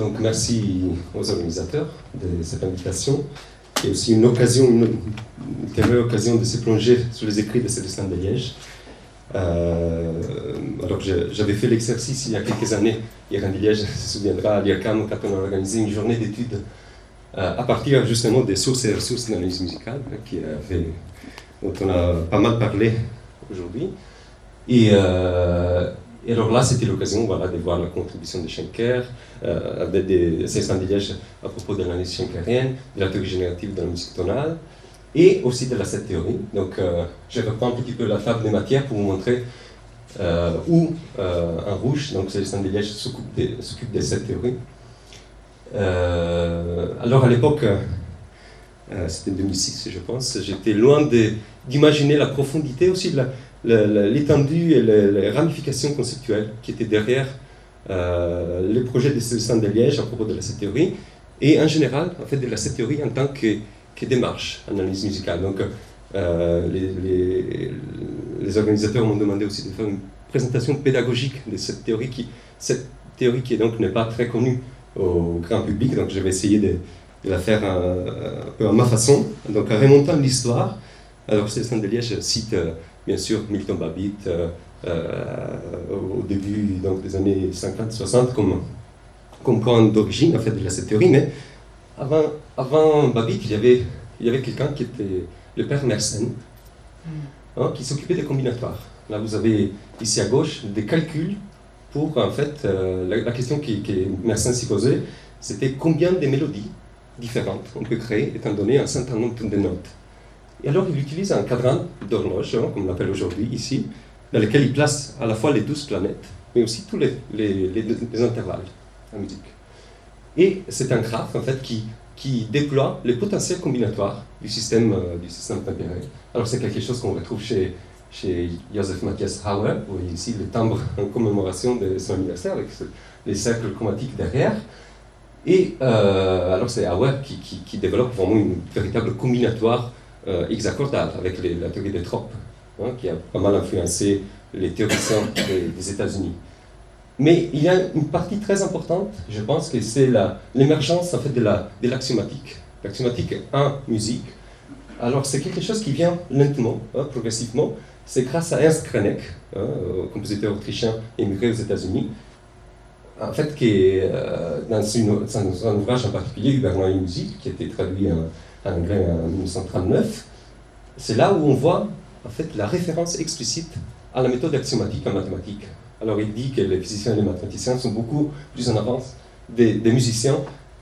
Donc merci aux organisateurs de cette invitation et aussi une occasion, une, une occasion de se plonger sur les écrits de Célestin de Liège. Euh, alors j'avais fait l'exercice il y a quelques années, Irène de Liège se souviendra à l'IRCAM quand on a organisé une journée d'études euh, à partir justement des sources et ressources d'analyse musicale, avait, dont on a pas mal parlé aujourd'hui. Et, euh, et alors là, c'était l'occasion voilà, de voir la contribution de Schenker, euh, de Liège à propos de l'analyse schenkerienne, de la théorie générative de la musique tonale, et aussi de la cette théorie. Donc, euh, je reprends un petit peu la table des matières pour vous montrer euh, où, euh, en rouge, donc Célestin de Liège s'occupe de, cette théorie. alors, à l'époque, c'était 2006, je pense, j'étais loin d'imaginer la profondité aussi de la, l'étendue et les, ramifications conceptuelles qui étaient derrière euh, le projet de Célestin de Liège à propos de la théorie et en général en fait de la théorie en tant que, que démarche analyse musicale. Donc euh, les, les, organisateurs m'ont demandé aussi de faire une présentation pédagogique de cette théorie qui, cette théorie qui donc n'est pas très connue au grand public, donc je vais essayer de, la faire un, un, peu à ma façon. Donc en remontant l'histoire, alors Célestin de Liège cite euh, bien sûr Milton Babbitt euh, euh, au début donc, des années 50-60 comme, comme point d'origine en fait, de cette théorie, mais avant, avant Babbitt, il y avait, il y avait quelqu'un qui était le père Mersenne, hmm. hein, qui s'occupait des combinatoires. Là, vous avez ici à gauche des calculs pour, en fait, euh, la, question qui, que Mersenne s'y posait, c'était combien de mélodies différentes on peut créer étant donné un certain nombre de notes. Et alors, il utilise un cadran d'horloge, hein, comme on l'appelle aujourd'hui ici, dans lequel il place à la fois les douze planètes, mais aussi tous les, les, les, intervalles en musique. Et c'est un graphe, en fait, qui, qui déploie les potentiels combinatoires du système, euh, du système tempéré. Alors, c'est quelque chose qu'on retrouve chez, chez Joseph Matthias Hauer. Vous voyez ici le timbre en commémoration de son anniversaire, avec les cercles chromatiques derrière. Et euh, alors, c'est Hauer qui, qui, développe vraiment une véritable combinatoire euh, avec la théorie des tropes, hein, qui a pas mal influencé les théoriciens des, États-Unis. Mais il y a une partie très importante, je pense que c'est l'émergence en fait de l'axiomatique. La, l'axiomatique en musique. Alors c'est quelque chose qui vient lentement, hein, progressivement. C'est grâce à Ernst Krenek, hein, compositeur autrichien émigré aux États-Unis, en fait, qui euh, dans, un ouvrage en particulier, Hubert et musique, qui a été traduit en en 1939, c'est là où on voit en fait la référence explicite à la méthode axiomatique en mathématiques. Alors il dit que les physiciens et les mathématiciens sont beaucoup plus en avance des, musiciens,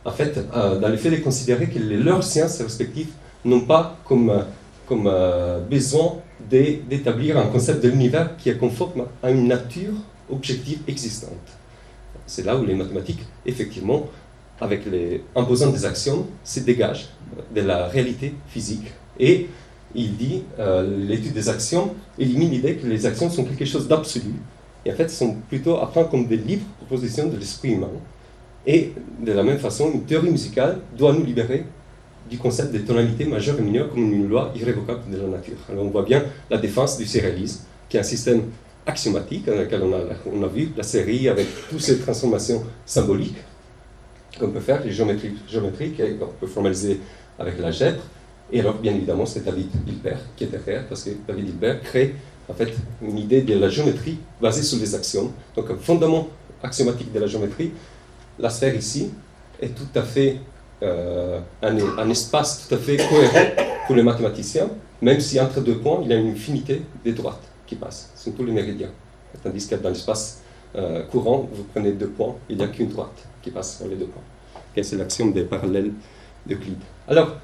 en fait, euh, dans le fait de considérer que leurs sciences respectives n'ont pas comme, comme euh, besoin d'établir un concept de l'univers qui est conforme à une nature objective existante. C'est là où les mathématiques, effectivement, avec les, des axiomes, se dégagent de la réalité physique. Et il dit, euh, l'étude des actions élimine l'idée que les actions sont quelque chose d'absolu, et en fait sont plutôt à comme des libres propositions de l'esprit humain. Et de la même façon, une théorie musicale doit nous libérer du concept de tonalité majeure et mineure comme une loi irrévocable de la nature. Alors on voit bien la défense du sérialisme, qui est un système axiomatique dans lequel on a, on vu la série avec toutes ces transformations symboliques qu'on peut faire, les géométriques, et on peut formaliser avec l'algèbre. Et alors, bien évidemment, c'est David Hilbert qui est derrière, parce que David Hilbert crée en fait une idée de la géométrie basée sur les axiomes. Donc, un fondament axiomatique de la géométrie, la sphère ici est tout à fait euh, un, espace tout à fait cohérent pour les mathématiciens, même si entre deux points, il y a une infinité de droites qui passent. Ce sont tous les méridiens. Tandis que dans l'espace euh, courant, vous prenez deux points, il n'y a qu'une droite qui passe sur les deux points. c'est l'axiome des parallèles d'Euclide. Alors,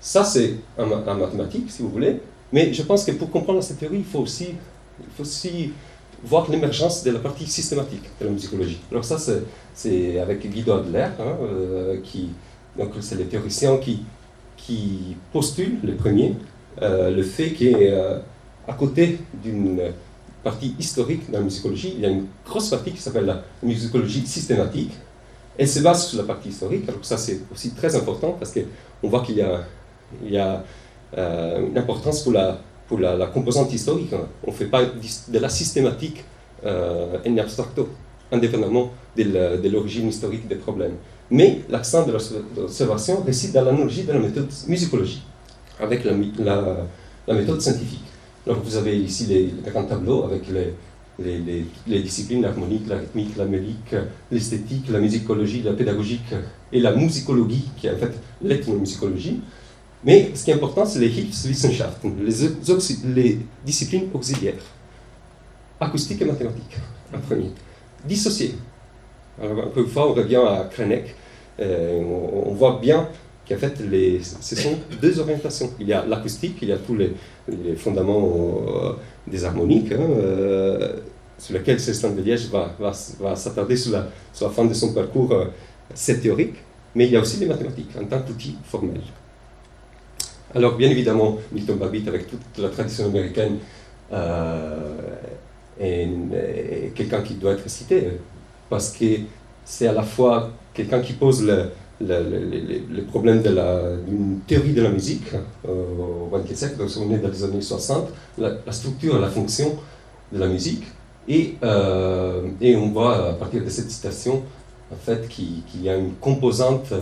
ça c'est en, mathématiques, si vous voulez, mais je pense que pour comprendre cette théorie, il faut aussi, il faut aussi voir l'émergence de la partie systématique de la musicologie. Alors ça, c'est avec Guido Adler, hein, euh, qui, donc c'est les théoriciens qui, qui postulent, les premiers, euh, le fait qu'à côté d'une partie historique dans la musicologie, il y a une grosse partie qui s'appelle la musicologie systématique, elle se base sur la partie historique, alors ça c'est aussi très important parce qu'on voit qu'il y a, euh, une importance pour la, pour la, composante historique. On ne fait pas de la systématique euh, en abstracto. indépendamment de l'origine historique des problèmes. Mais l'accent de l'observation réside dans l'analogie de la méthode musicologie avec la, méthode scientifique. Donc vous avez ici les, grands tableaux avec les, les, les, disciplines harmoniques, la rythmique, la mélique, l'esthétique, la musicologie, la pédagogique et la musicologie, qui est en fait l'ethnomusicologie. Mais ce qui est important, c'est les Hilfswissenschaften, les, les disciplines auxiliaires, acoustique et mathématiques, en premier, dissociées. Alors, encore une fois, on revient à Krenek, euh, on, voit bien qu'en fait, les, ce sont deux orientations. Il y a l'acoustique, il y a tous les, les fondements euh, des harmoniques, hein, euh, sur lesquels Célestin de Liège va, va, va s'attarder sur la, sur la fin de son parcours, c'est théorique, mais il y a aussi les mathématiques en tant qu'outil formel. Alors, bien évidemment, Milton Babbitt, avec toute la tradition américaine, est quelqu'un qui doit être cité, parce que c'est à la fois quelqu'un qui pose le, le, problème d'une théorie de la musique euh, au XXe siècle, on est dans les années 60, la, structure et la fonction de la musique. Et, euh, et, on voit à partir de cette citation en fait, qu'il y a une composante,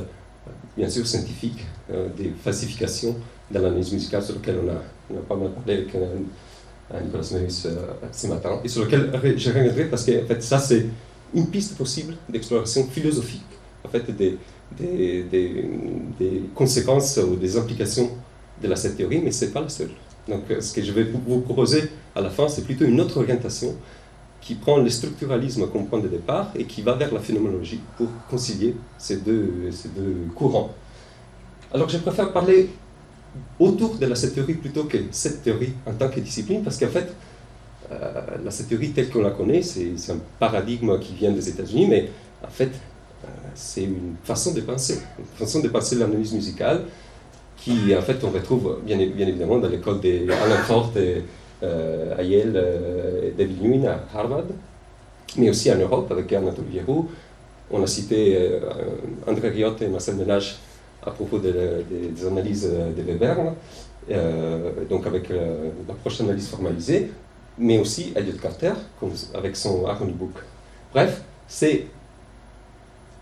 bien sûr scientifique, euh, des falsifications dans l'analyse musicale sur laquelle on a, on a pas mal parlé avec Nicolas Meus ce matin, et sur lequel je reviendrai parce que en fait, ça c'est une piste possible d'exploration philosophique en fait, des, des, conséquences ou des implications de la, cette théorie, mais ce n'est pas la seule. Donc, euh, ce que je vais vous proposer à la fin, c'est plutôt une autre orientation qui prend le structuralisme comme point de départ et qui va vers la phénoménologie pour concilier ces deux, ces deux courants. Alors, je préfère parler autour de la cette théorie plutôt que cette théorie en tant que discipline, parce qu'en fait, euh, la théorie telle qu'on la connaît, c'est un paradigme qui vient des États-Unis, mais en fait, c'est une façon de penser, une façon de penser l'analyse musicale qui, en fait, on retrouve bien, bien évidemment dans l'école d'Alan Fort et, euh, à Yale, euh, David Lewin à Harvard, mais aussi en Europe avec Anatole Vierou. On a cité euh, André Riot et Marcel Ménage à propos des analyses de Weber, euh, donc avec l'approche analyse formalisée, mais aussi Elliot Carter avec son Harmony Book. Bref, c'est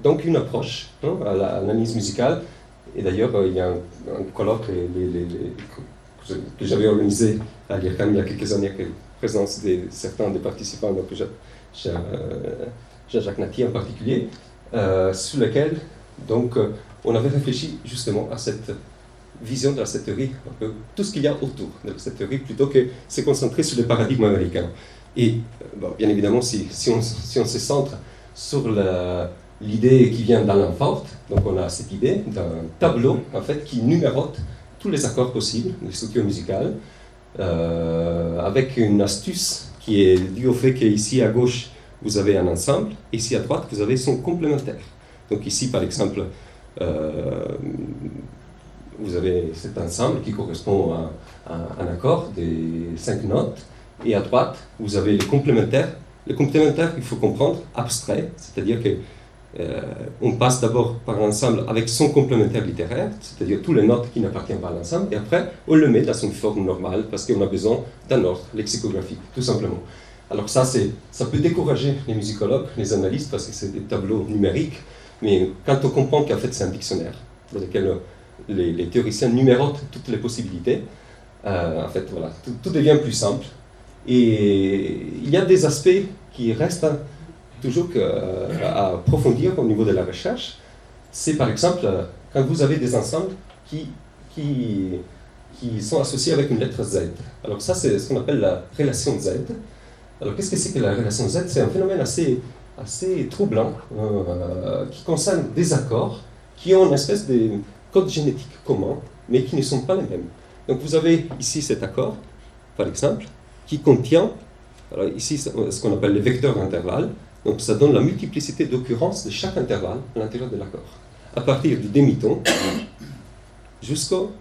donc une approche hein, à l'analyse musicale. Et d'ailleurs, euh, il y a un, colloque que j'avais organisé à l'IRCAM il y a quelques années, avec la présence de certains des participants, donc euh, Jean-Jacques Nati en particulier, euh, sur lequel donc, on avait réfléchi justement à cette vision de cette théorie, un peu tout ce qu'il y a autour de cette théorie, plutôt que se concentrer sur les paradigmes américains. Et bien évidemment, si, on, si on se centre sur la, l'idée qui vient d'Alain Fort. Donc on a cette idée d'un tableau en fait qui numérote tous les accords possibles, les structures musicales, euh, avec une astuce qui est due au fait qu'ici à gauche vous avez un ensemble, ici à droite vous avez son complémentaire. Donc ici par exemple euh, vous avez cet ensemble qui correspond à, un accord des cinq notes, et à droite vous avez les complémentaires. Les complémentaires, il faut comprendre, abstrait, c'est-à-dire que euh, on passe d'abord par l'ensemble avec son complémentaire littéraire, c'est-à-dire tous les notes qui n'appartiennent pas à l'ensemble, et après on le met dans son forme normale parce qu'on a besoin d'un ordre lexicographique, tout simplement. Alors ça, ça peut décourager les musicologues, les analystes, parce que c'est des tableaux numériques, mais quand on comprend qu'en fait c'est un dictionnaire dans lequel les, théoriciens numérotent toutes les possibilités, euh, en fait voilà, tout, devient plus simple. Et il y a des aspects qui restent toujours euh, à approfondir au niveau de la recherche, c'est par exemple euh, quand vous avez des ensembles qui, qui, qui sont associés avec une lettre Z. Alors ça, c'est ce qu'on appelle la relation Z. Alors qu'est-ce que c'est que la relation Z? C'est un phénomène assez, assez troublant euh, qui concerne des accords qui ont une espèce de code génétique commun, mais qui ne sont pas les mêmes. Donc vous avez ici cet accord, par exemple, qui contient, alors ici ce qu'on appelle les vecteurs d'intervalle, donc ça donne la multiplicité d'occurrences de chaque intervalle à l'intérieur de l'accord, à partir du demi-ton jusqu'au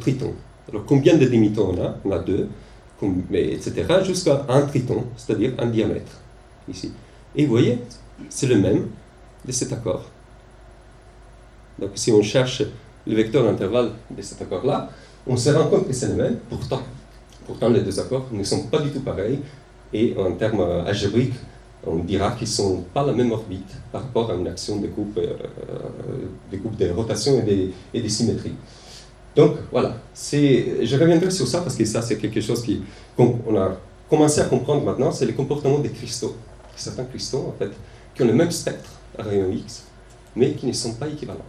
triton. Alors combien de demi-tons on a? On a deux, etc. jusqu'à un triton, c'est-à-dire un diamètre, ici. Et vous voyez, c'est le même de cet accord. Donc si on cherche le vecteur d'intervalle de cet accord-là, on se rend compte que c'est le même, pourtant, pourtant les deux accords ne sont pas du tout pareils, et en termes algébriques, on dira qu'ils ne sont pas la même orbite par rapport à une action de coupe, euh, des coupes de rotation et des, et des symétries. Donc voilà, je reviendrai sur ça parce que ça c'est quelque chose qu'on a commencé à comprendre maintenant, c'est le comportement des cristaux. Certains cristaux en fait, qui ont le même spectre à rayon X, mais qui ne sont pas équivalents.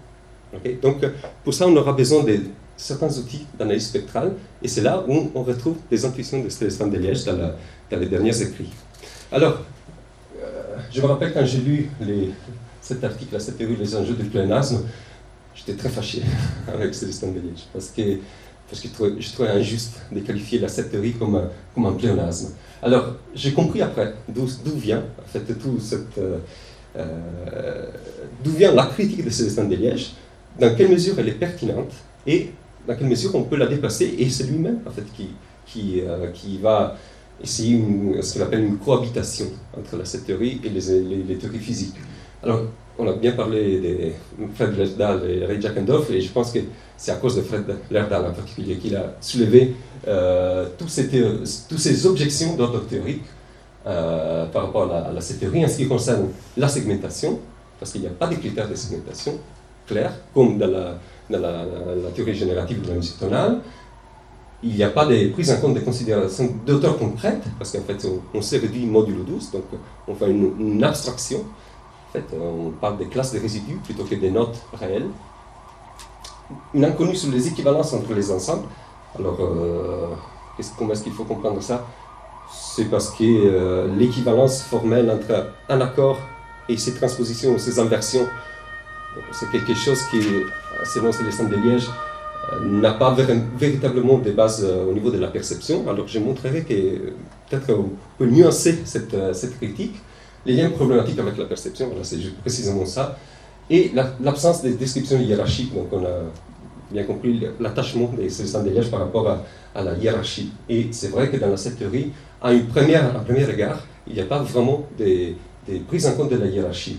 Donc pour ça on aura besoin de certains outils d'analyse spectrale, et c'est là où on retrouve des intuitions de Stéphane de Liège dans, dans, les derniers écrits. Alors, je me rappelle quand j'ai lu cet article, cette théorie, les enjeux du pléonasme, j'étais très fâché avec Célestin Liège, parce que, parce que je, trouvais, injuste de qualifier la cette théorie comme un, comme un pléonasme. Alors, j'ai compris après d'où vient, en fait, tout cette, euh, euh, d'où vient la critique de Célestin de Liège, dans quelle mesure elle est pertinente et dans quelle mesure on peut la dépasser, et c'est lui-même, en fait, qui, qui, euh, qui va une, ce qu'on appelle une cohabitation entre la, cette théorie et les, les, théories physiques. Alors, on a bien parlé de Fred Lerdal et Ray Jackendorf, et je pense que c'est à cause de Fred Lerdal en particulier qu'il a soulevé euh, toutes, ces toutes ces objections d'ordre théorique euh, par rapport à la, cette théorie en ce qui concerne la segmentation, parce qu'il n'y a pas de critères de segmentation clairs, comme dans la, dans la, la théorie générative de la musique tonale, il n'y a pas de prise en compte des considérations d'auteur concrètes, parce qu'en fait, on, s'est réduit modulo 12, donc on fait une, abstraction. En fait, on parle des classes de résidus plutôt que des notes réelles. Une inconnue sur les équivalences entre les ensembles. Alors, euh, comment est-ce qu'il faut comprendre ça? C'est parce que euh, l'équivalence formelle entre un accord et ses transpositions ou ses inversions, c'est quelque chose qui, selon Célestin de Liège, n'a pas véritablement des bases euh, au niveau de la perception. Alors je montrerai que peut-être on peut nuancer cette, euh, cette, critique. Les liens problématiques avec la perception, voilà, c'est précisément ça. Et l'absence de description hiérarchique, donc on a bien compris l'attachement des Liège par rapport à, la hiérarchie. Et c'est vrai que dans cette théorie, à, une première, à un premier regard, il n'y a pas vraiment des, des prises en compte de la hiérarchie.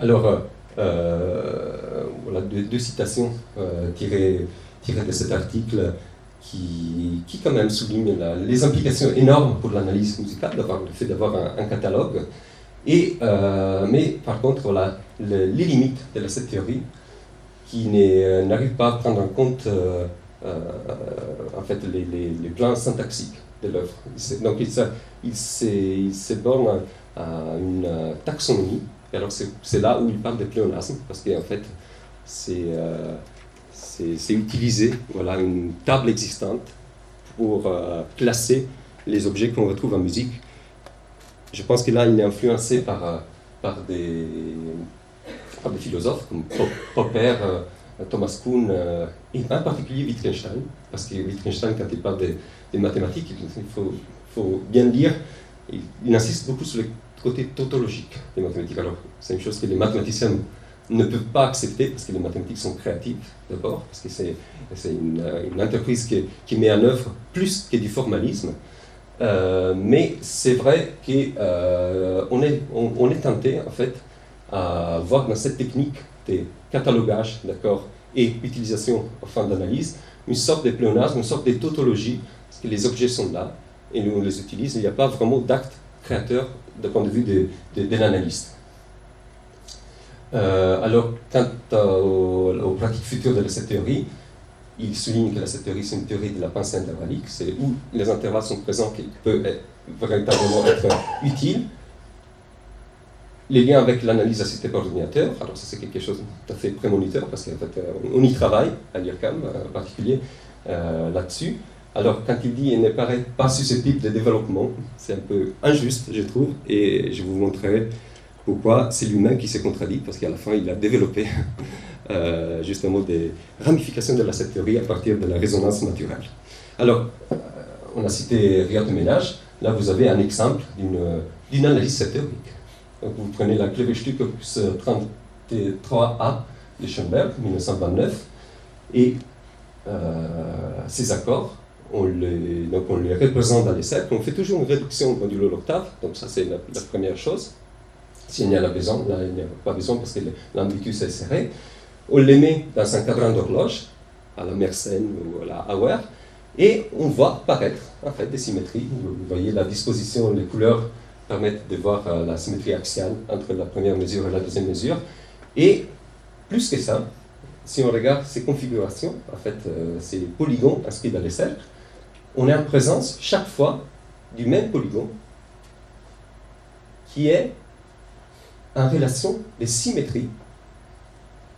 Alors, euh, euh, voilà deux, citations euh, tirées, tirées, de cet article qui, qui quand même soulignent les implications énormes pour l'analyse musicale, le fait d'avoir un, catalogue. Et, euh, mais par contre, les limites de cette théorie qui n'arrive pas à prendre en compte en fait, les, plans syntaxiques de l'œuvre. Donc il, se, borne à une taxonomie alors c'est là où il parle de pléonasme, parce qu'en fait, euh, c'est utiliser voilà, une table existante pour euh, classer les objets qu'on retrouve en musique. Je pense que là, il est influencé par, euh, par, des, par des philosophes comme Popper, Thomas Kuhn et en particulier Wittgenstein, parce que Wittgenstein, quand il parle des, mathématiques, il faut, faut bien dire, il, il insiste beaucoup sur les côté tautologique des mathématiques. Alors, c'est une chose que les mathématiciens ne peuvent pas accepter parce que les mathématiques sont créatives d'abord, parce que c'est, une, une, entreprise qui, qui, met en œuvre plus que du formalisme. Euh, mais c'est vrai qu'on euh, est, on, est tenté en fait à voir dans cette technique de catalogage d'accord, et utilisation en fin d'analyse une sorte de pléonasme, une sorte de tautologie, parce que les objets sont là et nous on les utilise, il n'y a pas vraiment d'acte créateur du point de vue de, de, l'analyste. Euh, alors, quant aux, pratiques futures de cette théorie, il souligne que cette théorie, c'est une théorie de la pensée intervallique, c'est où les intervalles sont présents qui peuvent véritablement être utiles. Les liens avec l'analyse assistée par ordinateur, alors ça c'est quelque chose de tout à fait prémoniteur parce qu'en fait on y travaille à l'IRCAM en particulier euh, là-dessus. Alors, quand il dit qu'il ne paraît pas susceptible de développement, c'est un peu injuste, je trouve, et je vous montrerai pourquoi c'est lui-même qui s'est contradit, parce qu'à la fin, il a développé euh, justement des ramifications de la cette théorie à partir de la résonance naturelle. Alors, euh, on a cité Riyad Ménage, là vous avez un exemple d'une analyse théorique. Donc, vous prenez la Klebestück 33A de Schoenberg, 1929, et euh, ces accords on les, donc on les représente dans les cercles, on fait toujours une réduction modulo l'octave, donc ça c'est la, première chose. S'il n'y en a besoin, là il n'y a pas besoin parce que l'ambitus est serré. On les met dans un cadran d'horloge, à la Mersenne ou à la Auer, et on voit apparaître en fait des symétries. Vous voyez la disposition, les couleurs permettent de voir euh, la symétrie axiale entre la première mesure et la deuxième mesure. Et plus que ça, si on regarde ces configurations, en fait, euh, ces polygons inscrits dans les cercles, on est en présence chaque fois du même polygone qui est en relation de symétrie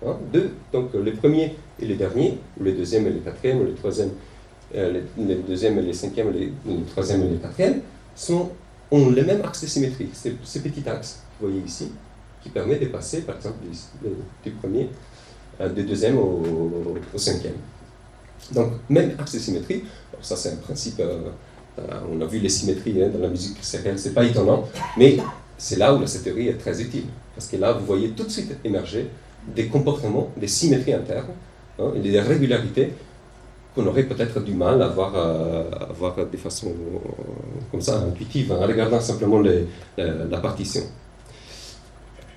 hein, de donc, le premier et le dernier, ou le deuxième et le quatrième, le troisième, euh, deuxième et le cinquième, le, troisième et le quatrième, ont le même axe de symétrie. C'est ce petit axe que vous voyez ici, qui permet de passer, par exemple, du, premier, euh, du deuxième au, cinquième. Donc, même axe de symétrie, ça c'est un principe, euh, on a vu les symétries hein, dans la musique sérielle, c'est pas étonnant, mais c'est là où cette théorie est très utile. Parce que là, vous voyez tout de suite émerger des comportements, des symétries internes, hein, des régularités qu'on aurait peut-être du mal à voir, euh, à voir de façon euh, comme ça, intuitive, en regardant simplement la partition.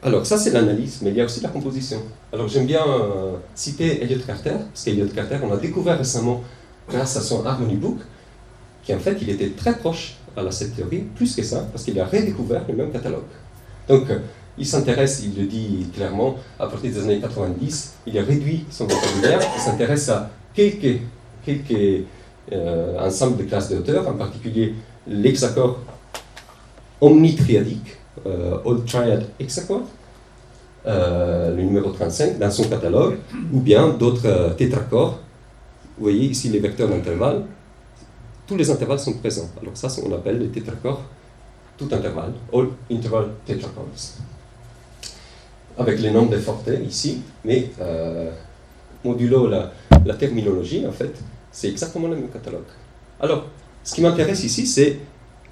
Alors, ça, c'est l'analyse, mais il y a aussi la composition. Alors, j'aime bien euh, citer Elliot Carter, parce qu'Elliot Carter, on a découvert récemment, grâce à son Harmony Book, qu'en fait, il était très proche à cette théorie, plus que ça, parce qu'il a redécouvert le même catalogue. Donc, euh, il s'intéresse, il le dit clairement, à partir des années 90, il a réduit son vocabulaire, il s'intéresse à quelques, quelques euh, ensembles de classes d'auteurs, en particulier l'hexacorde omnitriadique, Old Triad Hexacorde, euh, le numéro 35 dans son catalogue, ou bien d'autres tétracores. Vous voyez ici les vecteurs d'intervalle, tous les intervalles sont présents. Alors ça, on appelle les tétracores tout intervalle, all interval tetrachords. Avec les nombres de forte ici, mais euh, modulo la, terminologie, en fait, c'est exactement le même catalogue. Alors, ce qui m'intéresse ici, c'est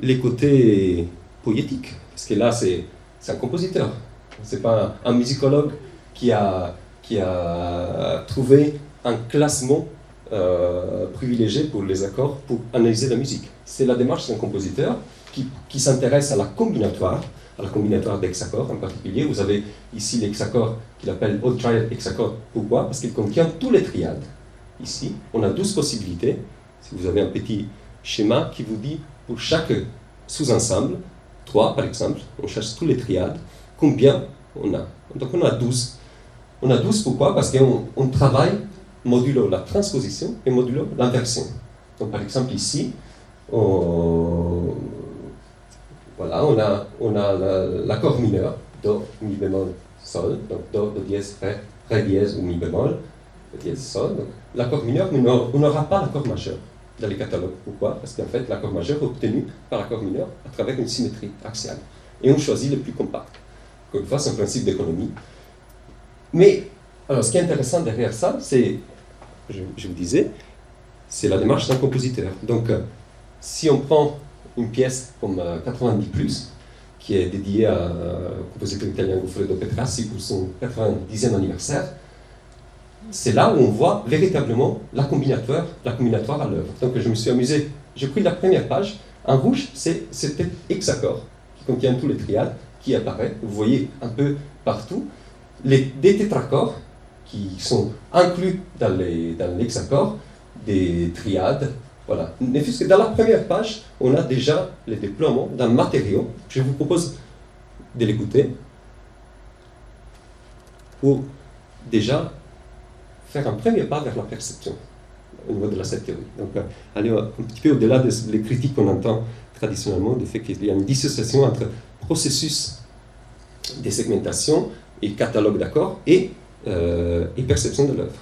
les côtés poétiques, parce que là, c'est un compositeur. C'est pas un musicologue qui a, trouvé un classement euh, privilégié pour les accords pour analyser la musique. C'est la démarche d'un compositeur qui, s'intéresse à la combinatoire, à la combinatoire d'hexaccords en particulier. Vous avez ici l'hexaccord qu'il appelle Old Triad Hexaccord. Pourquoi? Parce qu'il contient tous les triades. Ici, on a 12 possibilités. Si vous avez un petit schéma qui vous dit pour chaque sous-ensemble, 3 par exemple, on cherche tous les triades, combien on a. Donc on a 12. On a 12 pourquoi? Parce qu'on on travaille modulo la transposition et modulo l'inversion. Donc par exemple ici, on, voilà, on a, on a l'accord mineur, Do, Mi bémol, Sol, donc Do, Do dièse, Ré, Ré dièse ou Mi bémol, dièse, Sol. L'accord mineur, on n'aura pas l'accord majeur dans les catalogues. Pourquoi? Parce qu'en fait, l'accord majeur est obtenu par l'accord mineur à travers une symétrie axiale. Et on choisit le plus compact. Une fois, c'est un principe d'économie. Mais alors, ce qui est intéressant derrière ça, c'est, je, vous disais, c'est la démarche d'un compositeur. Donc, euh, si on prend une pièce comme 90 euh, plus, qui est dédiée euh, compositeur italien Goffredo Petrassi pour son 90e anniversaire, c'est là où on voit véritablement la combinatoire, la combinatoire à l'œuvre. Donc, je me suis amusé, j'ai pris la première page, en rouge, c'est cet hexacorde qui contient tous les triades qui apparaît, vous voyez un peu partout, les, des qui sont inclus dans l'hexacorde, des triades. Voilà. Dans la première page, on a déjà les déploiements d'un matériau. Je vous propose de l'écouter pour déjà faire un premier pas vers la perception au niveau de la cette théorie. Donc, euh, aller un petit peu au-delà des critiques qu'on entend traditionnellement, du fait qu'il y a une dissociation entre processus de segmentation et catalogue d'accords et euh, et perception de l'œuvre.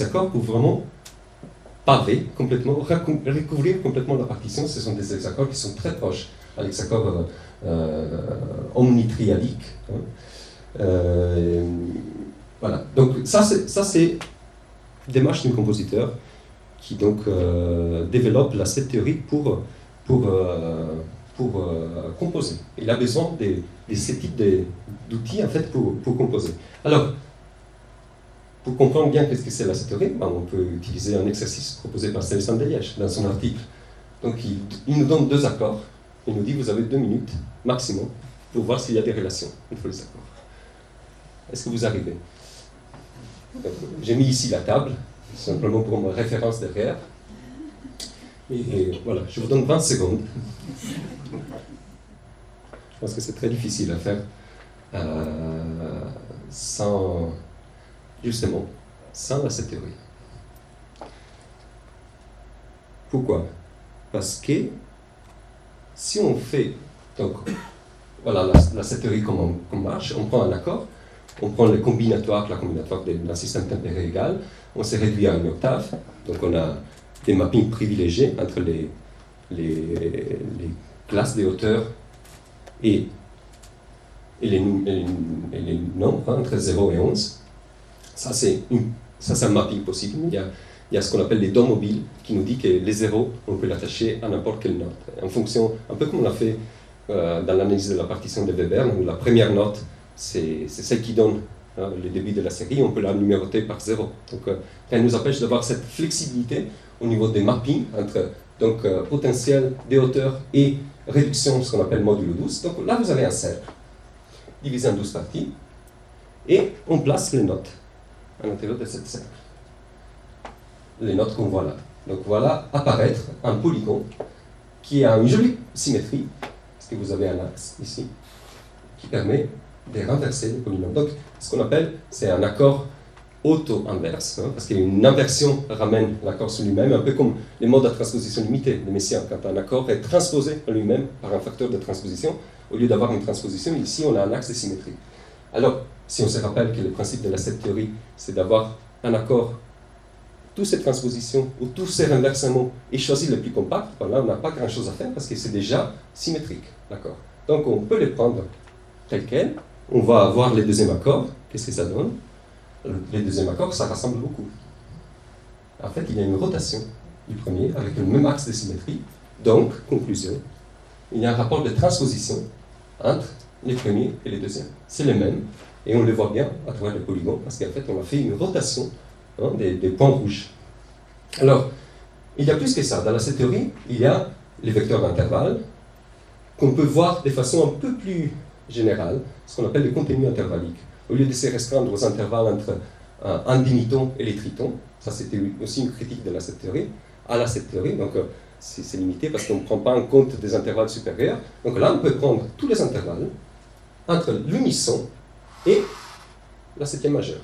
Hexaccords pour vraiment paver complètement, recouvrir complètement la partition. Ce sont des hexaccords qui sont très proches à l'hexaccord euh, euh, omnitriadique. Hein. Euh, Voilà. Donc ça, c'est démarche d'un compositeur qui donc euh, développe la cette théorie pour, pour, pour composer. Il a besoin de, de ce type d'outils en fait pour, pour composer. Alors, pour comprendre bien qu'est-ce que c'est la ben, on peut utiliser un exercice proposé par Stéphane Deliège dans son article. Donc il, il, nous donne deux accords. Il nous dit vous avez deux minutes maximum pour voir s'il y a des relations entre les accords. Est-ce que vous arrivez? J'ai mis ici la table, simplement pour ma référence derrière. Et, voilà, je vous donne 20 secondes. Je pense que c'est très difficile à faire euh, sans, justement, sans cette théorie. Pourquoi? Parce que si on fait, donc, voilà la, cette théorie comment marche, on prend un accord, on prend le combinatoire, la combinatoire d'un système tempéré égal, on s'est réduit à une octave, donc on a des mappings privilégiés entre les, classes des hauteurs et, les, les, nombres entre 0 et 11. Ça, c'est un mapping possible. Il y a, il y a ce qu'on appelle les dons mobiles, qui nous dit que les zéros, on peut l'attacher à n'importe quelle note, en fonction, un peu comme on a fait euh, dans l'analyse de la partition de Weber, où la première note, c'est celle qui donne hein, le début de la série, on peut la numéroter par zéro. Donc, euh, elle nous empêche d'avoir cette flexibilité au niveau des mappings entre donc, euh, potentiel des hauteurs et réduction, ce qu'on appelle modulo 12. Donc là, vous avez un cercle divisé en 12 parties, et on place les notes à l'intérieur de cette cercle. Les notes qu'on voit là. Donc voilà apparaître un polygone qui a une jolie symétrie que vous avez un axe ici, qui permet de renverser les polynômes. Donc, ce qu'on appelle, c'est un accord auto-inverse, hein, parce qu'une inversion ramène l'accord sur lui-même, un peu comme les modes de transposition limitée de Messiaen. Quand un accord est transposé en lui-même par un facteur de transposition, au lieu d'avoir une transposition, ici on a un axe de symétrie. Alors, si on se rappelle que le principe de la théorie, c'est d'avoir un accord toutes ces transpositions ou tous ces renversements et choisir le plus compact, ben là on n'a pas grand chose à faire parce que c'est déjà symétrique. D'accord? Donc on peut les prendre tel quel. On va avoir les deuxièmes accords. Qu'est-ce que ça donne? Les deuxièmes accords, ça ressemble beaucoup. En fait, il y a une rotation du premier avec le même axe de symétrie. Donc, conclusion, il y a un rapport de transposition entre les premiers et les deuxièmes. C'est le même. Et on le voit bien à travers le polygon parce qu'en fait, on a fait une rotation hein, des, points rouges. Alors, il y a plus que ça. Dans cette théorie, il y a les vecteurs d'intervalle, qu'on peut voir de façon un peu plus générale, ce qu'on appelle le contenu intervallique. Au lieu de se restreindre aux intervalles entre un demi-ton et les tritons, ça c'était aussi une critique de la cette théorie, à la cette théorie, donc euh, c'est limité parce qu'on ne prend pas en compte des intervalles supérieurs. Donc là, on peut prendre tous les intervalles entre l'unisson et la septième majeure.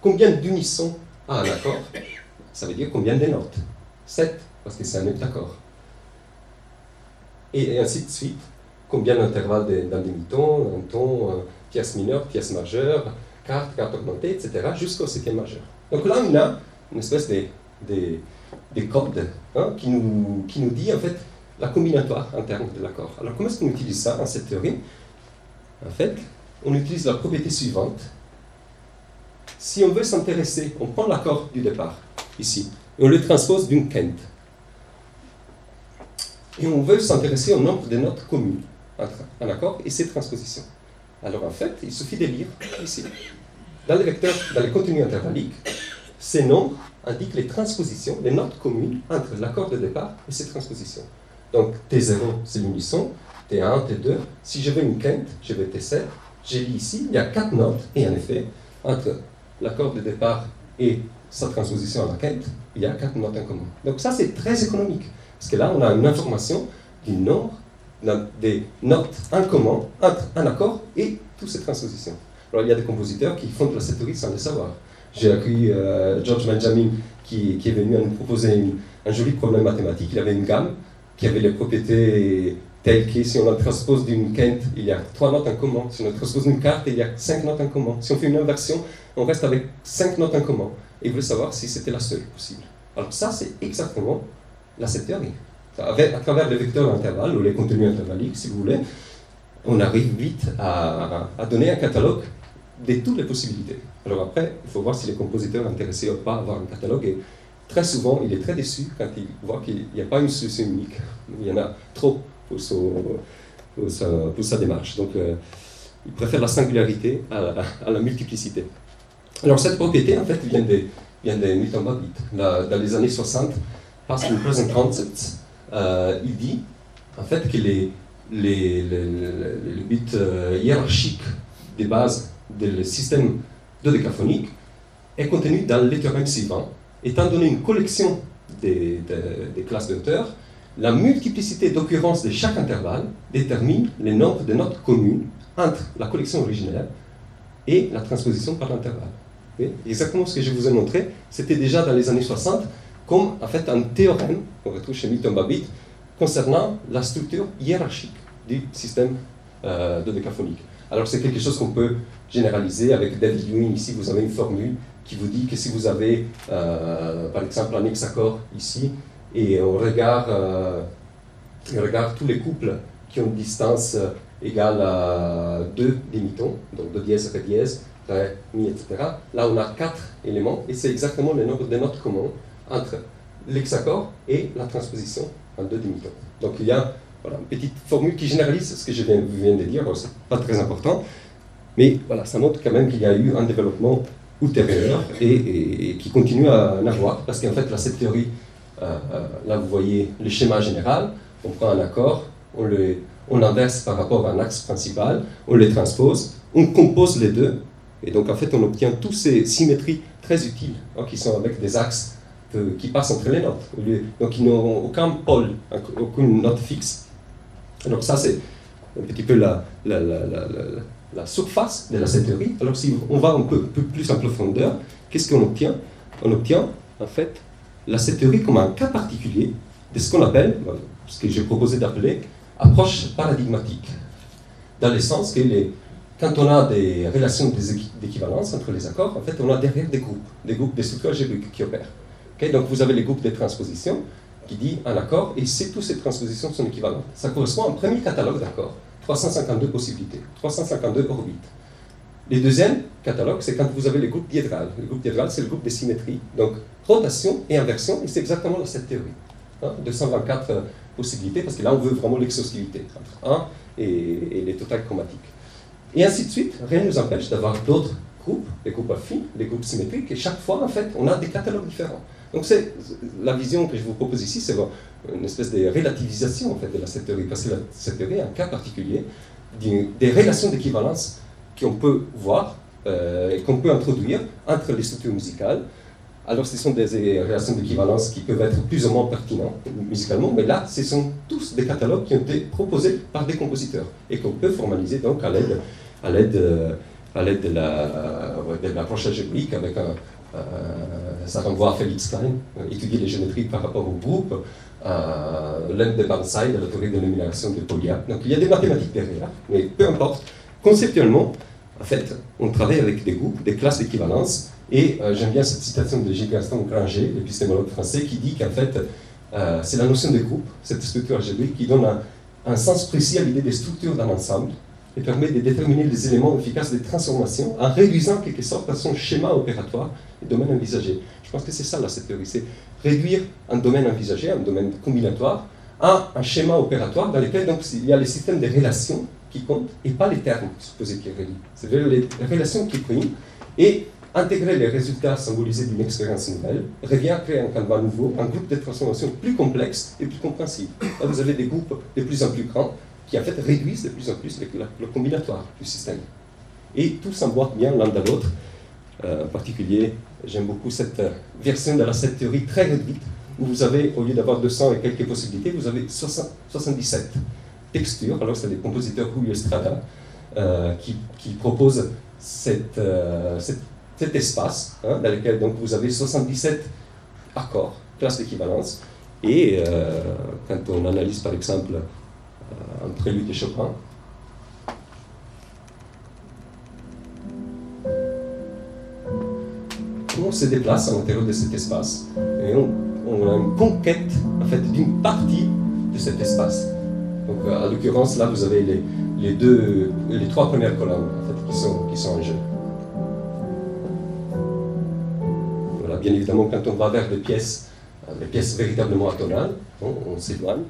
Combien d'unissons a un accord? Ça veut dire combien de notes? 7, parce que c'est un d'accord et, ainsi de suite. Combien d'intervalles d'un demi-ton, un ton, pièce mineure, pièce majeure, carte, carte augmentée, etc., jusqu'au septième majeur. Donc là, on a une espèce de, de, code hein, qui, nous, qui nous dit en fait la combinatoire interne de l'accord. Alors comment est-ce qu'on utilise ça dans cette théorie? En fait, on utilise la propriété suivante. Si on veut s'intéresser, on prend l'accord du départ, ici, et on le transpose d'une quinte et on veut s'intéresser au nombre de notes communes entre un accord et ses transpositions. Alors en fait, il suffit de lire ici. Dans les vecteurs, dans contenus intervalliques, ces nombres indiquent les transpositions, les notes communes entre l'accord de départ et ses transpositions. Donc T0, c'est l'unisson, T1, T2. Si je veux une quinte, je veux T7. J'ai lu ici, il y a quatre notes, et en effet, entre l'accord de départ et sa transposition à la quinte, il y a quatre notes en commun. Donc ça, c'est très économique. Parce que là, on a une information du nombre des notes en commun entre un accord et toutes ces transpositions. Alors, il y a des compositeurs qui font de la théorie sans le savoir. J'ai accueilli euh, George Benjamin qui, qui, est venu à nous proposer un joli problème mathématique. Il avait une gamme qui avait les propriétés telles que si on transpose d'une quinte, il y a trois notes en commun. Si on transpose d'une carte, il y a cinq notes en commun. Si on fait une inversion, on reste avec cinq notes en commun. Et il voulait savoir si c'était la seule possible. Alors ça, c'est exactement la cette théorie. À travers les vecteurs d'intervalle ou les contenus intervalliques, si vous voulez, on arrive vite à, donner un catalogue de toutes les possibilités. Alors après, il faut voir si les compositeurs intéressés ou pas à avoir un catalogue. Et très souvent, il est très déçu quand il voit qu'il n'y a pas une solution unique. Il y en a trop pour, sa, démarche. Donc, euh, il préfère la singularité à la, multiplicité. Alors cette propriété, en fait, vient des, vient des Milton Babbitt. Dans les années 60, parce que le Present Concept, il dit en fait que les, les, le but euh, hiérarchique des bases du système dodécaphonique est contenu dans le théorème suivant. Étant donné une collection des, des, classes d'auteurs, la multiplicité d'occurrences de chaque intervalle détermine le nombre de notes communes entre la collection originelle et la transposition par l'intervalle. Exactement ce que je vous ai montré, c'était déjà dans les années 60 comme en fait un théorème qu'on retrouve chez Milton Babbitt concernant la structure hiérarchique du système euh, dodécaphonique. Alors c'est quelque chose qu'on peut généraliser avec David Ewing. Ici, vous avez une formule qui vous dit que si vous avez, euh, par exemple, un hexacorde ici, et on regarde, euh, tous les couples qui ont une distance euh, égale à 2 demi-tons, donc do dièse, ré dièse, ré, mi, etc. Là, on a quatre éléments, et c'est exactement le nombre de notes communs entre l'hexacorde et la transposition en deux demi-tons. Donc il y a une petite formule qui généralise ce que je viens, de dire, c'est pas très important, mais voilà, ça montre quand même qu'il y a eu un développement ultérieur et, qui continue à en avoir, parce qu'en fait, là, cette théorie, là, vous voyez le schéma général, on prend un accord, on, le, inverse par rapport à un axe principal, on les transpose, on compose les deux, et donc en fait, on obtient toutes ces symétries très utiles, hein, qui sont avec des axes qui passent entre les notes. Donc ils n'ont aucun pôle, aucune note fixe. Alors ça, c'est un petit peu la, la, surface de la théorie. Alors si on va un peu, plus en profondeur, qu'est-ce qu'on obtient? On obtient en fait la théorie comme un cas particulier de ce qu'on appelle, ce que j'ai proposé d'appeler, approche paradigmatique. Dans le sens que les, quand on a des relations d'équivalence entre les accords, en fait, on a derrière des groupes, des groupes de structures algébriques qui opèrent donc vous avez les groupes de transpositions qui dit un accord, et c'est toutes ces transpositions sont équivalentes. Ça correspond à un premier catalogue d'accords, 352 possibilités, 352 orbites. Le deuxième catalogue, c'est quand vous avez les groupes diédrales. Le groupe diédral, c'est le groupe de symétrie. Donc, rotation et inversion, et c'est exactement cette théorie. 224 hein, possibilités, parce que là, on veut vraiment l'exhaustivité entre 1 et, les totales chromatiques. Et ainsi de suite, rien ne nous empêche d'avoir d'autres groupes, les groupes affins, les groupes symétriques, et chaque fois, en fait, on a des catalogues différents. Donc c'est la vision que je vous propose ici, c'est une espèce de relativisation en fait de la cette théorie, parce que la cette théorie est un cas particulier des relations d'équivalence qu'on peut voir euh, et qu'on peut introduire entre les structures musicales. Alors ce sont des relations d'équivalence qui peuvent être plus ou moins pertinentes musicalement, mais là ce sont tous des catalogues qui ont été proposés par des compositeurs et qu'on peut formaliser donc à l'aide à l'aide à l'aide de l'approche la, de algébrique avec un, euh, ça renvoie à Felix Klein, euh, étudier les géométries par rapport au groupe, euh, l'aide de Bansai, de la de l'élimination de Polia. Donc il y a des mathématiques derrière, mais peu importe. Conceptuellement, en fait, on travaille avec des groupes, des classes d'équivalence, et j'aime bien cette citation de Gilles Gaston Granger, l'épistémologue français, qui dit qu'en fait, c'est la notion de groupe, cette structure algébrique, qui donne un, sens précis à l'idée des structures d'un ensemble, et permet de déterminer les éléments efficaces des transformations en réduisant en quelque sorte à son schéma opératoire et domaine envisagé. Je pense que c'est ça là, cette théorie, c'est réduire un domaine envisagé, un domaine combinatoire, à un schéma opératoire dans lequel donc, il y a les systèmes de relations qui comptent et pas les termes supposés qui relient. C'est les relations qui priment et intégrer les résultats symbolisés d'une expérience nouvelle revient à créer un canevas nouveau, un groupe de transformations plus complexe et plus compréhensible. Là, vous avez des groupes de plus en plus grands qui en fait réduisent de plus en plus le, combinatoire du système. Et tout s'emboîte bien l'un dans l'autre. Euh, en particulier, j'aime beaucoup cette euh, version de la cette théorie très réduite, où vous avez, au lieu d'avoir 200 et quelques possibilités, vous avez 77 textures. Alors, c'est des compositeurs Julio Estrada euh, qui, qui, proposent cette, cet espace hein, dans lequel donc, vous avez 77 accords, classes d'équivalence. Et quand on analyse par exemple un prélude de Chopin. On se déplace à l'intérieur de cet espace et on, a une conquête en fait, d'une partie de cet espace. Donc, euh, à l'occurrence, là, vous avez les, deux, euh, les trois premières colonnes qui, sont, qui en jeu. Voilà, bien évidemment, quand on va vers des pièces, euh, des pièces véritablement atonales, on, s'éloigne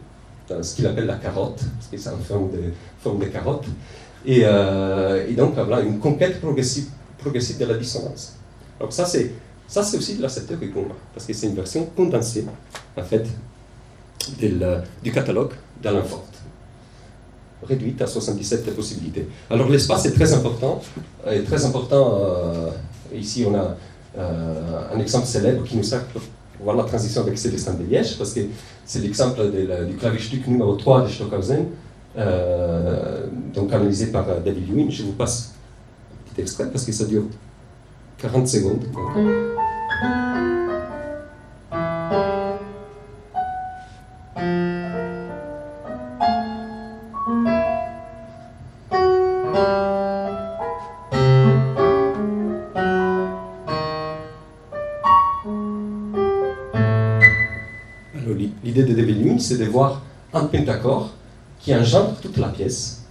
dans ce qu'il appelle la carotte, parce que c'est en forme de, carotte. Et, donc, voilà, une conquête progressive, progressive de la dissonance. Donc, ça, c'est, aussi de la septième qu'on parce que c'est une version condensée, en fait, du catalogue d'Alain Forte, réduite à 77 possibilités. Alors l'espace est très important, et très important, euh, ici on a euh, un exemple célèbre qui nous sert pour voir la transition avec Célestin de Liège, parce que c'est l'exemple du clavistuc numéro 3 de Stockhausen, euh, donc analysé par David Lewin. Je vous passe un petit extrait parce que ça dure 40 secondes. L'idée de voir un pentacorde qui engendre toute la pièce,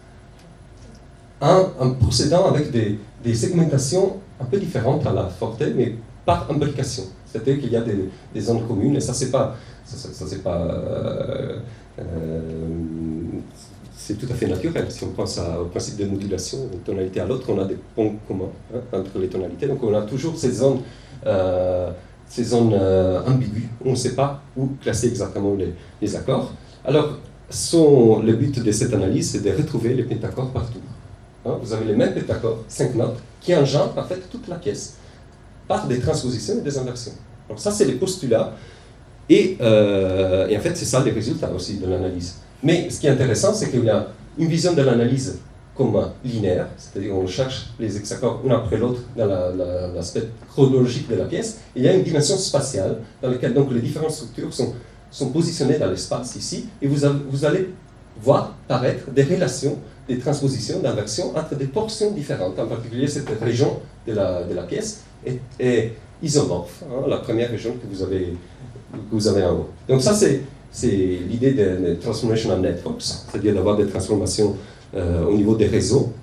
en, procédant avec des, segmentations un peu différentes à la forte, mais par imbrication. C'est-à-dire qu'il y a des, zones communes, et ça, c'est pas. Ça, c'est pas. Euh, euh, c'est tout à fait naturel. Si on pense au principe de modulation, d'une tonalité à l'autre, on a des ponts communs hein, entre les tonalités. Donc on a toujours ces zones, euh, ces zones ambiguës où on ne sait pas où classer exactement les, accords. Alors, son, le but de cette analyse, c'est de retrouver les pentacores partout. Hein, vous avez les mêmes pentacores, cinq notes, qui engendrent en fait toute la pièce par des transpositions et des inversions. Donc ça, c'est les postulats. Et, euh, et en fait, c'est ça les résultats aussi de l'analyse. Mais ce qui est intéressant, c'est qu'il y a une vision de l'analyse comme linéaire, c'est-à-dire on cherche les hexaccords un après l'autre dans l'aspect chronologique de la pièce. Il y a une dimension spatiale dans laquelle donc les différentes structures sont, sont positionnées dans l'espace ici, et vous, vous allez voir paraître des relations, des transpositions, d'inversions entre des portions différentes, en particulier cette région de la, de la pièce est, isomorphe, hein, la première région que vous avez, vous avez en haut. Donc ça, c'est, l'idée de, transformation networks, c'est-à-dire d'avoir des transformations euh, au niveau des réseaux.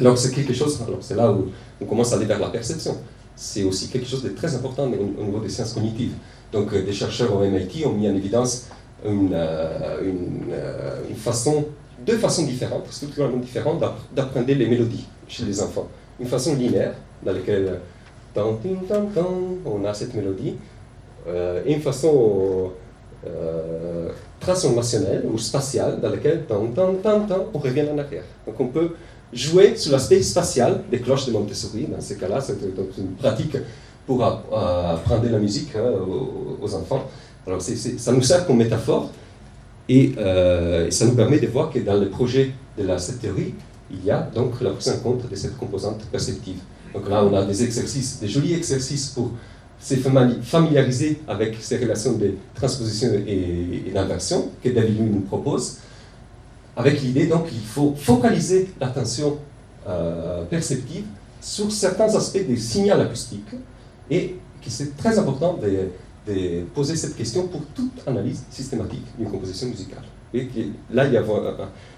Alors c'est quelque chose, alors c'est là où on commence à aller vers la perception. C'est aussi quelque chose de très important au, niveau des sciences cognitives. Donc euh, des chercheurs au MIT ont mis en évidence une, euh, une, façon, deux façons différentes, structurellement différentes, d'apprendre les mélodies chez les enfants. Une façon linéaire, dans laquelle on a cette mélodie, et une façon transformationnelle ou spatiale dans laquelle on revient en arrière. Donc on peut jouer sur l'aspect spatial des cloches de Montessori. Dans ces cas-là, c'est une pratique pour apprendre la musique hein, aux, enfants. Alors ça nous sert comme métaphore euh, et, ça nous permet de voir que dans le projet de la, cette théorie, il y a donc la prise en compte de cette composante perceptive. Donc là, on a des exercices, des jolis exercices pour se familiariser avec ces relations de transposition et, d'inversion que David nous propose, avec l'idée donc qu'il faut focaliser l'attention euh, perceptive sur certains aspects des signaux acoustiques et que c'est très important de, poser cette question pour toute analyse systématique d'une composition musicale. Et là, il y a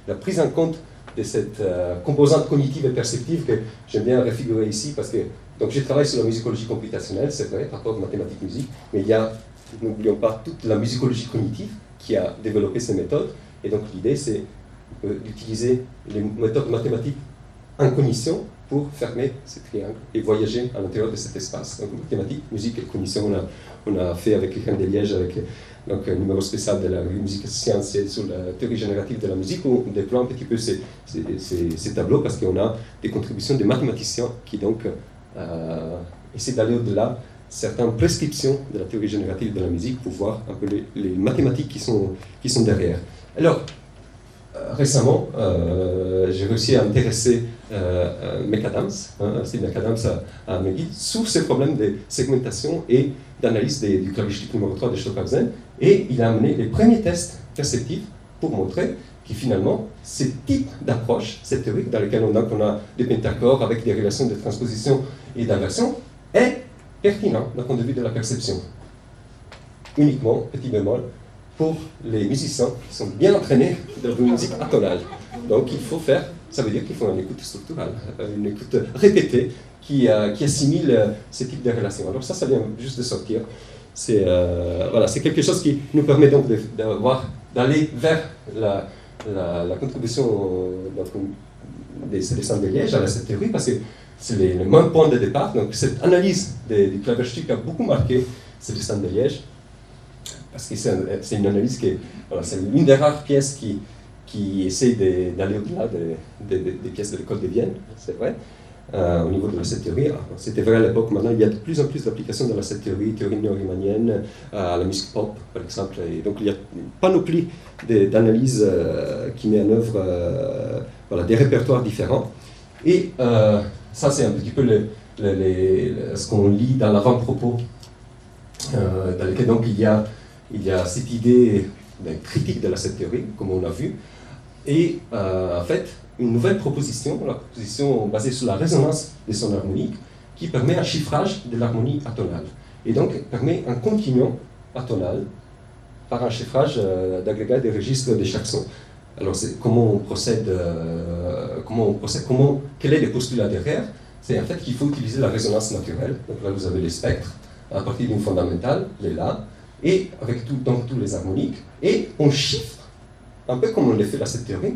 la prise en compte de cette euh, composante cognitive et perceptive que j'aime bien réfigurer ici parce que donc j'ai travaillé sur la musicologie computationnelle, c'est vrai, par rapport aux mathématiques musique, mais il y a, n'oublions pas, toute la musicologie cognitive qui a développé ces méthodes. Et donc l'idée, c'est euh, d'utiliser les méthodes mathématiques en cognition pour fermer ces triangles et voyager à l'intérieur de cet espace. Donc mathématiques, musique et cognition, on a, fait avec Rennes de Liège, avec donc un numéro spécial de la musique science sur la théorie générative de la musique, où on déploie un petit peu ces, ces, tableaux parce qu'on a des contributions des mathématiciens qui donc euh, essaient d'aller au-delà certaines prescriptions de la théorie générative de la musique pour voir un peu les, mathématiques qui sont, qui sont derrière. Alors, euh, récemment, euh, j'ai réussi à intéresser euh, McAdams, hein, Steve McAdams à, à McGill, sur ces problèmes de segmentation et d'analyse du clavier numéro 3 de Stockhausen, et il a amené les premiers tests perceptifs pour montrer que finalement, ce type d'approche, cette théorie dans laquelle on a, des pentacores avec des relations de transposition et d'inversion, est pertinent d'un point de vue de la perception. Uniquement, petit bémol, pour les musiciens qui sont bien entraînés dans la musique atonale. Donc il faut faire, ça veut dire qu'il faut une écoute structurale, une écoute répétée qui, qui assimile ce type de relations. Alors ça, ça vient juste de sortir. C'est voilà, quelque chose qui nous permet donc d'aller vers la, la, contribution des célestins de Liège à cette théorie, parce que c'est le même point de départ. Donc cette analyse du claverstuc a beaucoup marqué Célestin de Liège, parce que c'est une analyse qui voilà, c'est l'une des rares pièces qui, qui essaye d'aller au-delà des, des, pièces de l'école de Vienne, c'est vrai. Euh, au niveau de cette théorie. C'était vrai à l'époque, maintenant il y a de plus en plus d'applications dans cette théorie, théorie néo-riemannienne, euh, à la musique pop par exemple. Et donc il y a une panoplie d'analyses euh, qui met en œuvre voilà, des répertoires différents. Et ça c'est un petit peu ce qu'on lit dans l'avant-propos, dans lequel donc il y a, cette idée critique de la cette théorie, comme on a vu. Et en fait, une nouvelle proposition, la proposition basée sur la résonance de son harmonique, qui permet un chiffrage de l'harmonie atonale. Et donc permet un continuum atonal par un chiffrage euh, d'agrégat des registres de chaque son. Alors comment on procède, euh, comment on procède, comment, quel est le postulat derrière? C'est en fait qu'il faut utiliser la résonance naturelle. Donc là vous avez les spectres à partir d'une fondamentale, les La, et avec tout, donc tous les harmoniques, et on chiffre, un peu comme on l'a fait dans cette théorie,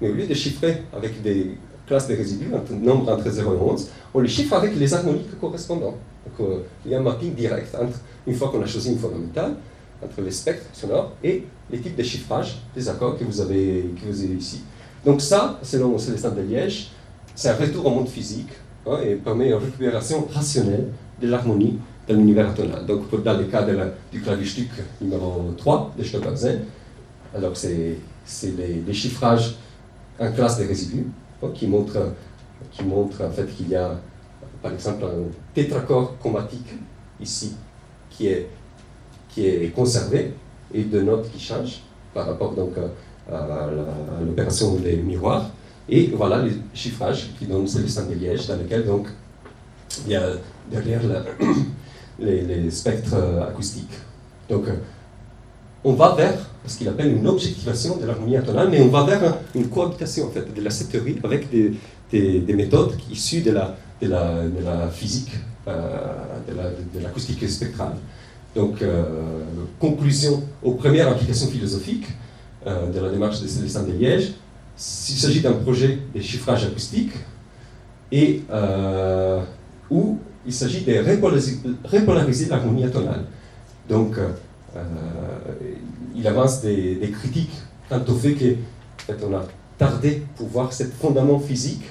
mais au lieu de chiffrer avec des classes de résidus, un nombre entre 0 et 11, on les chiffre avec les harmoniques correspondants. Donc euh, il y a un mapping direct entre, une fois qu'on a choisi une fondamentale, entre les spectres sonores et les types de chiffrage des accords que vous avez, que ici. Donc ça, selon Célestin de Liège, c'est un retour au monde physique hein, et permet une récupération rationnelle de l'harmonie dans l'univers atonal. Donc dans le cas de du clavistuc numéro 3 de Stockhausen, alors c'est les, les chiffrages un classe de résidus qui montre, qui montre en fait qu'il y a par exemple un tétracorde chromatique ici qui est, qui est conservé et deux notes qui changent par rapport donc à, l'opération des miroirs. Et voilà les chiffrages qui donnent Célestin de Liège dans lequel donc il y a derrière les, les, spectres acoustiques. Donc on va vers ce qu'il appelle une objectivation de l'harmonie atonale, mais on va vers une cohabitation en fait, de la théorie avec des, des, méthodes issues de la, de la, physique, euh, de l'acoustique spectrale. Donc, euh, conclusion aux premières applications philosophiques euh, de la démarche de Célestin de Liège, s'il s'agit d'un projet de chiffrage acoustique et où il s'agit de repolariser l'harmonie atonale. Donc, il avance des, critiques quant au fait qu'on a tardé pour voir ce fondament physique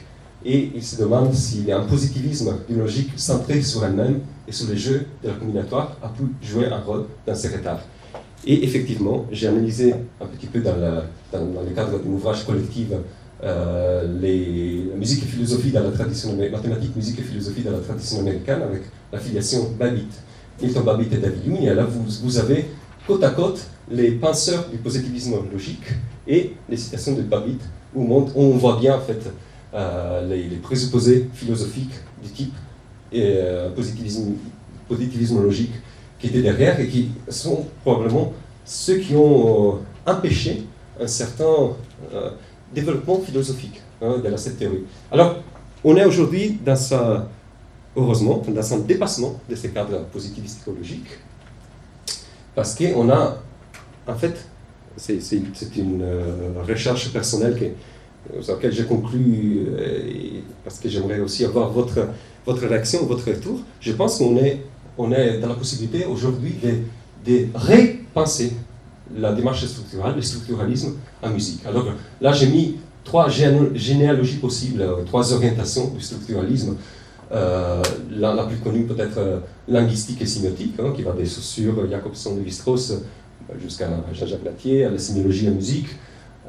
et il se demande si un positivisme d'une logique centrée sur elle-même et sur les jeux de la combinatoire a pu jouer un rôle dans ce retard. Et effectivement, j'ai analysé un petit peu dans, le cadre d'un ouvrage collectif euh, la musique et philosophie dans la tradition mathématique, musique et philosophie dans la tradition américaine avec l'affiliation Babbitt. Milton Babbitt et David Hume, là vous, vous avez côte à côte les penseurs du positivisme logique et les citations de Babbitt, où on voit bien en fait euh, les, présupposés philosophiques du type euh, positivisme, positivisme logique qui étaient derrière et qui sont probablement ceux qui ont euh, empêché un certain développement philosophique hein, de cette théorie. Alors, on est aujourd'hui dans sa heureusement, dans un dépassement de ces cadres positivistes logiques, parce qu'on a, en fait, c'est une euh, recherche personnelle que, sur laquelle j'ai conclu, euh, parce que j'aimerais aussi avoir votre, votre réaction, votre retour. Je pense qu'on est, on est dans la possibilité aujourd'hui de, de repenser la démarche structurale, le structuralisme en musique. Alors là, j'ai mis trois généalogies possibles, euh, trois orientations du structuralisme. Euh, la, plus connue peut-être euh, linguistique et sémiotique, hein, qui va des Saussure, Jacobson, Lévi-Strauss, euh, jusqu'à Jean-Jacques Latier, à la sémiologie et la musique.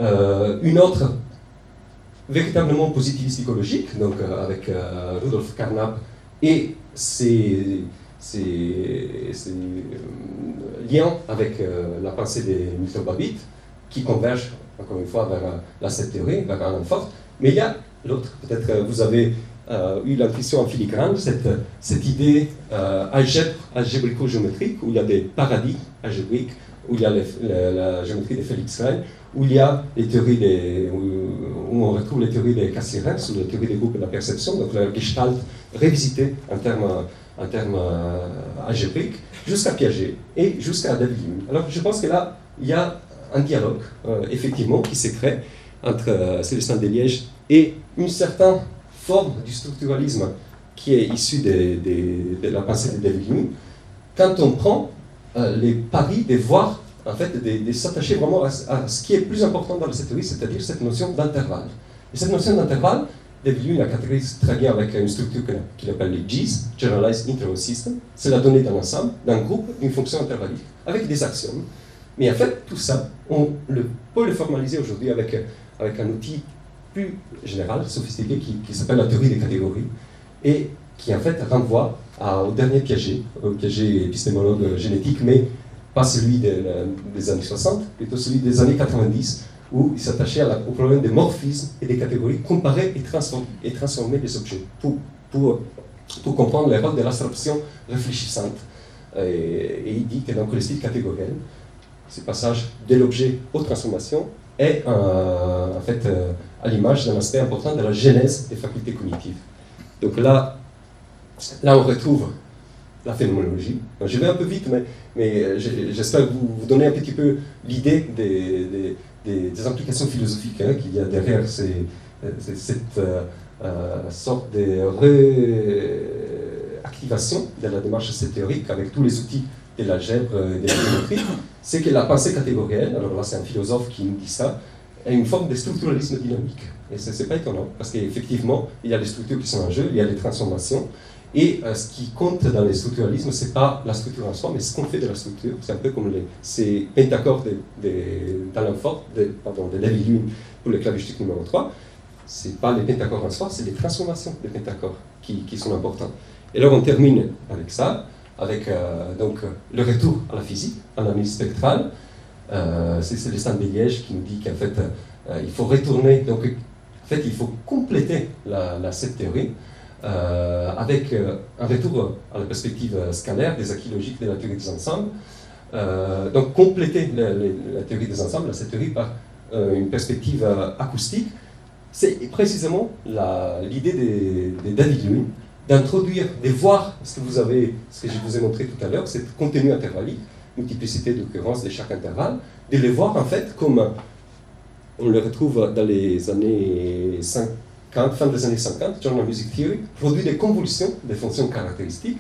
une autre véritablement positiviste psychologique, donc avec Rudolf Carnap et ses, liens avec la pensée de Milton Babbitt, qui convergent encore une fois vers la cette théorie, vers un fort. Mais il y a l'autre, peut-être vous avez euh, eu l'intuition en filigrane, cette, cette idée euh, algèbre, algébrico-géométrique, où il y a des paradis algébriques où il y a la, géométrie de Félix Rein, où il y a les théories des, où, on retrouve les théories des Cassirer, ou les théories des groupes de la perception, donc la Gestalt révisitée en termes, en euh, algébriques, jusqu'à Piaget et jusqu'à David. Alors je pense que là, il y a un dialogue, effectivement, qui s'est créé entre euh, Célestin Liège et une certaine forme du structuralisme qui est issue de, la pensée de David quand on prend euh, les paris de voir, en fait, de, s'attacher vraiment à, ce qui est plus important dans cette théorie, c'est-à-dire cette notion d'intervalle. Et cette notion d'intervalle, David Hume la catégorise très bien avec une structure qu'il appelle les G's, Generalized Interval System. C'est la donnée d'un ensemble, d'un groupe, d'une fonction intervallique, avec des axiomes. Mais en fait, tout ça, on le, peut le formaliser aujourd'hui avec, avec un outil plus général, sophistiqué, qui, s'appelle la théorie des catégories, et qui en fait renvoie au dernier Piaget, au Piaget épistémologue génétique, mais pas celui des années 60, plutôt celui des années 90, où il s'attachait au problème des morphismes et des catégories, comparer et transformer, et les objets, pour, comprendre les rôles de l'abstraction réfléchissante. Et, il dit que donc le style catégoriel, ce passage de l'objet aux transformations, est en fait euh, à l'image d'un aspect important de la genèse des facultés cognitives. Donc là, là on retrouve la phénoménologie. Je vais un peu vite, mais, euh, j'espère vous, vous donner un petit peu l'idée des, des, implications philosophiques hein, qu'il y a derrière cette euh, sorte de réactivation de la démarche théorique avec tous les outils de l'algèbre et de la géométrie c'est que la pensée catégorielle, alors là c'est un philosophe qui nous dit ça, est une forme de structuralisme dynamique. Et ce n'est pas étonnant, parce qu'effectivement, il y a des structures qui sont en jeu, il y a des transformations, et euh, ce qui compte dans les structuralismes, ce n'est pas la structure en soi, mais ce qu'on fait de la structure. C'est un peu comme les, ces pentacores d'Alain Fort, de, pardon, de David Lune pour le clavistuc numéro 3. Ce n'est pas les pentacores en soi, c'est les transformations des pentacores qui, qui sont importantes. Et là, on termine avec ça avec euh, donc, le retour à la physique, à l'analyse spectrale. Euh, c'est Célestin de Liège qui nous dit qu'en fait, euh, il faut retourner, donc en fait, il faut compléter la, cette théorie avec un retour à la perspective scalaire des acquis de la théorie des ensembles. donc compléter la, théorie des ensembles, cette théorie par une perspective acoustique, c'est précisément l'idée de, David Lewin, d'introduire, de voir ce que vous avez, ce que je vous ai montré tout à l'heure, c'est contenu intervallique, multiplicité d'occurrences de chaque intervalle, de les voir en fait comme on le retrouve dans les années 50, fin des années 50, Journal Music Theory, produit des convolutions des fonctions caractéristiques.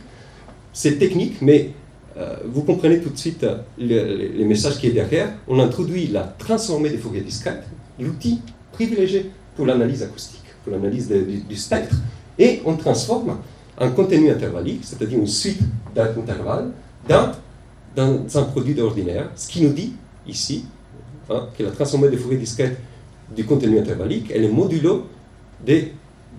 C'est technique, mais euh, vous comprenez tout de suite le, le, message qui est derrière. On introduit la transformée des fouriers discrètes, l'outil privilégié pour l'analyse acoustique, pour l'analyse du spectre, et on transforme un contenu intervallique, c'est-à-dire une suite d'intervalles, dans, dans un produit ordinaire, ce qui nous dit ici hein, que la transformée de Fourier discrète du contenu intervallique est le modulo de,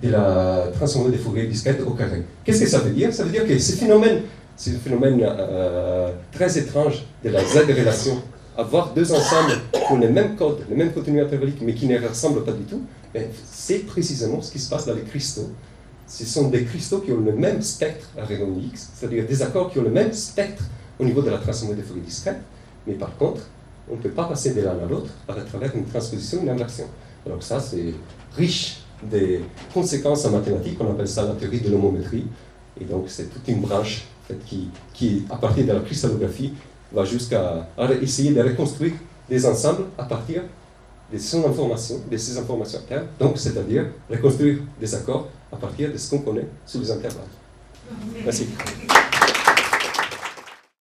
de la transformée de Fourier discrète au carré. Qu'est-ce que ça veut dire? Ça veut dire que ce phénomène, c'est phénomène euh, très étrange de la Z-relation, avoir deux ensembles qui ont le même code, le même contenu intervallique, mais qui ne ressemblent pas du tout, ben, c'est précisément ce qui se passe dans les cristaux ce sont des cristaux qui ont le même spectre à rayon X, c'est-à-dire des accords qui ont le même spectre au niveau de la Fourier discrète, mais par contre, on ne peut pas passer de l'un à l'autre à travers une transposition, une inversion. Donc ça, c'est riche des conséquences en mathématiques, on appelle ça la théorie de l'homométrie, et donc c'est toute une branche qui, qui, à partir de la cristallographie, va jusqu'à essayer de reconstruire des ensembles à partir de ces informations, de ces informations internes, donc c'est-à-dire reconstruire des accords à partir de ce qu'on connaît sous les intervalles. Merci.